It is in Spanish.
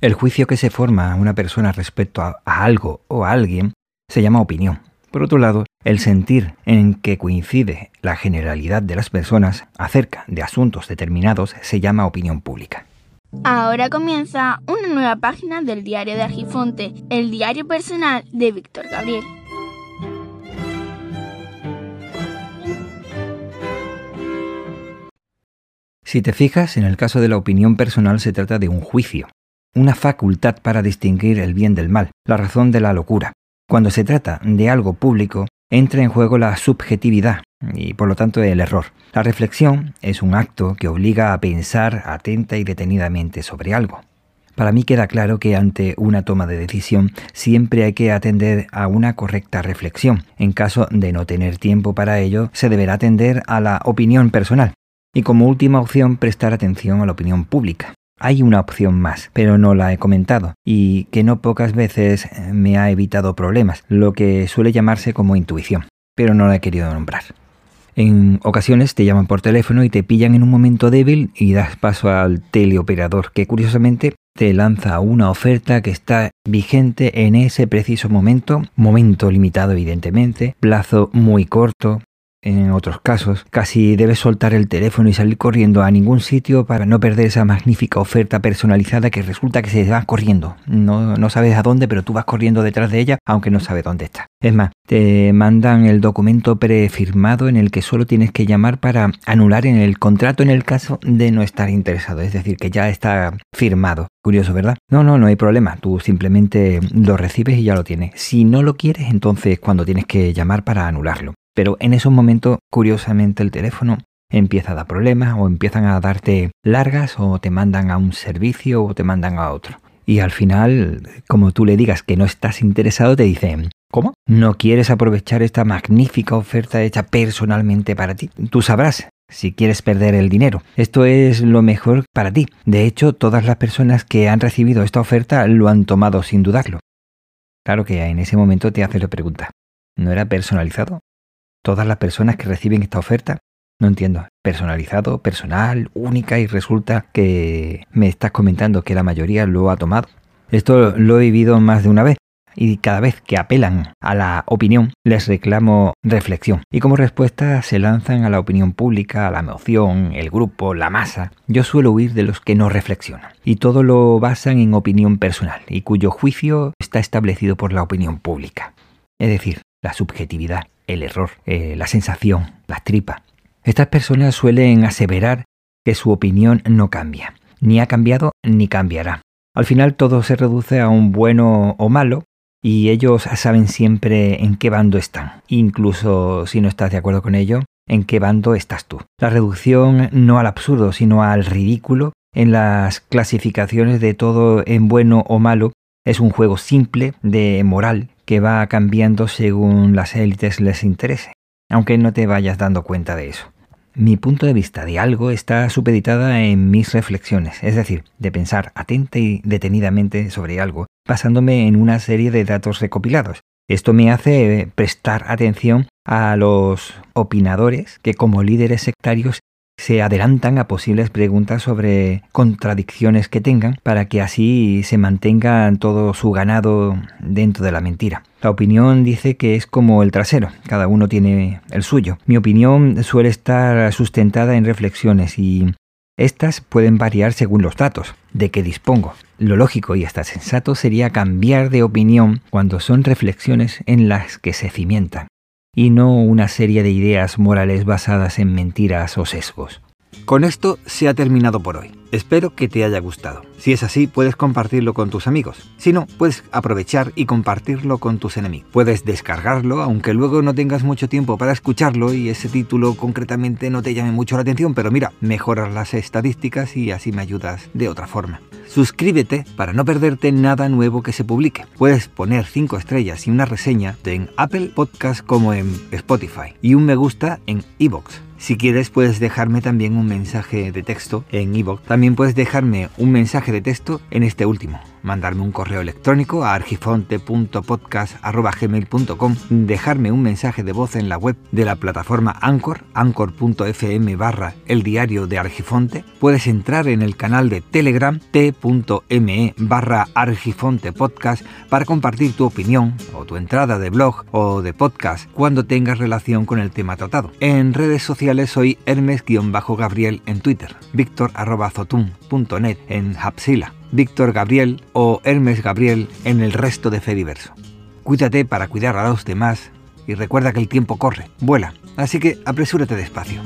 El juicio que se forma a una persona respecto a, algo o a alguien se llama opinión. Por otro lado, el sentir en que coincide la generalidad de las personas acerca de asuntos determinados se llama opinión pública. Ahora comienza una nueva página del diario de Argifonte, el diario personal de Víctor Gabriel. Si te fijas, en el caso de la opinión personal se trata de un juicio, una facultad para distinguir el bien del mal, la razón de la locura. Cuando se trata de algo público, entra en juego la subjetividad y por lo tanto el error. La reflexión es un acto que obliga a pensar atenta y detenidamente sobre algo. Para mí queda claro que ante una toma de decisión siempre hay que atender a una correcta reflexión. En caso de no tener tiempo para ello, se deberá atender a la opinión personal. Y como última opción, prestar atención a la opinión pública. Hay una opción más, pero no la he comentado, y que no pocas veces me ha evitado problemas, lo que suele llamarse como intuición, pero no la he querido nombrar. En ocasiones te llaman por teléfono y te pillan en un momento débil y das paso al teleoperador, que curiosamente te lanza una oferta que está vigente en ese preciso momento, momento limitado evidentemente, plazo muy corto, en otros casos, casi debes soltar el teléfono y salir corriendo a ningún sitio para no perder esa magnífica oferta personalizada que resulta que se va corriendo. No, no sabes a dónde, pero tú vas corriendo detrás de ella, aunque no sabes dónde está. Es más, te mandan el documento prefirmado en el que solo tienes que llamar para anular en el contrato en el caso de no estar interesado, es decir, que ya está firmado. Curioso, ¿verdad? No, no, no hay problema. Tú simplemente lo recibes y ya lo tienes. Si no lo quieres, entonces cuando tienes que llamar para anularlo. Pero en esos momentos, curiosamente, el teléfono empieza a dar problemas o empiezan a darte largas o te mandan a un servicio o te mandan a otro. Y al final, como tú le digas que no estás interesado, te dicen, ¿cómo? ¿No quieres aprovechar esta magnífica oferta hecha personalmente para ti? Tú sabrás si quieres perder el dinero. Esto es lo mejor para ti. De hecho, todas las personas que han recibido esta oferta lo han tomado sin dudarlo. Claro que en ese momento te haces la pregunta, ¿no era personalizado? Todas las personas que reciben esta oferta? No entiendo. Personalizado, personal, única y resulta que me estás comentando que la mayoría lo ha tomado. Esto lo he vivido más de una vez y cada vez que apelan a la opinión les reclamo reflexión y como respuesta se lanzan a la opinión pública, a la emoción, el grupo, la masa. Yo suelo huir de los que no reflexionan y todo lo basan en opinión personal y cuyo juicio está establecido por la opinión pública. Es decir, la subjetividad, el error, eh, la sensación, la tripa. Estas personas suelen aseverar que su opinión no cambia, ni ha cambiado ni cambiará. Al final todo se reduce a un bueno o malo y ellos saben siempre en qué bando están, incluso si no estás de acuerdo con ello, en qué bando estás tú. La reducción no al absurdo, sino al ridículo en las clasificaciones de todo en bueno o malo es un juego simple de moral que va cambiando según las élites les interese, aunque no te vayas dando cuenta de eso. Mi punto de vista de algo está supeditada en mis reflexiones, es decir, de pensar atenta y detenidamente sobre algo, basándome en una serie de datos recopilados. Esto me hace prestar atención a los opinadores que como líderes sectarios se adelantan a posibles preguntas sobre contradicciones que tengan para que así se mantenga todo su ganado dentro de la mentira. La opinión dice que es como el trasero, cada uno tiene el suyo. Mi opinión suele estar sustentada en reflexiones y estas pueden variar según los datos de que dispongo. Lo lógico y hasta sensato sería cambiar de opinión cuando son reflexiones en las que se cimientan y no una serie de ideas morales basadas en mentiras o sesgos. Con esto se ha terminado por hoy. Espero que te haya gustado. Si es así, puedes compartirlo con tus amigos. Si no, puedes aprovechar y compartirlo con tus enemigos. Puedes descargarlo, aunque luego no tengas mucho tiempo para escucharlo y ese título concretamente no te llame mucho la atención, pero mira, mejoras las estadísticas y así me ayudas de otra forma. Suscríbete para no perderte nada nuevo que se publique. Puedes poner 5 estrellas y una reseña en Apple Podcast como en Spotify y un me gusta en iVoox. Si quieres puedes dejarme también un mensaje de texto en iVoox. También puedes dejarme un mensaje de texto en este último. Mandarme un correo electrónico a argifonte.podcast.gmail.com, dejarme un mensaje de voz en la web de la plataforma Anchor, anchor.fm barra el diario de Argifonte. Puedes entrar en el canal de Telegram t.me barra Argifonte Podcast para compartir tu opinión o tu entrada de blog o de podcast cuando tengas relación con el tema tratado. En redes sociales soy Hermes-Gabriel en Twitter, victor.zotum.net en Hapsila Víctor Gabriel o Hermes Gabriel en el resto de Fediverso. Cuídate para cuidar a los demás y recuerda que el tiempo corre, vuela, así que apresúrate despacio.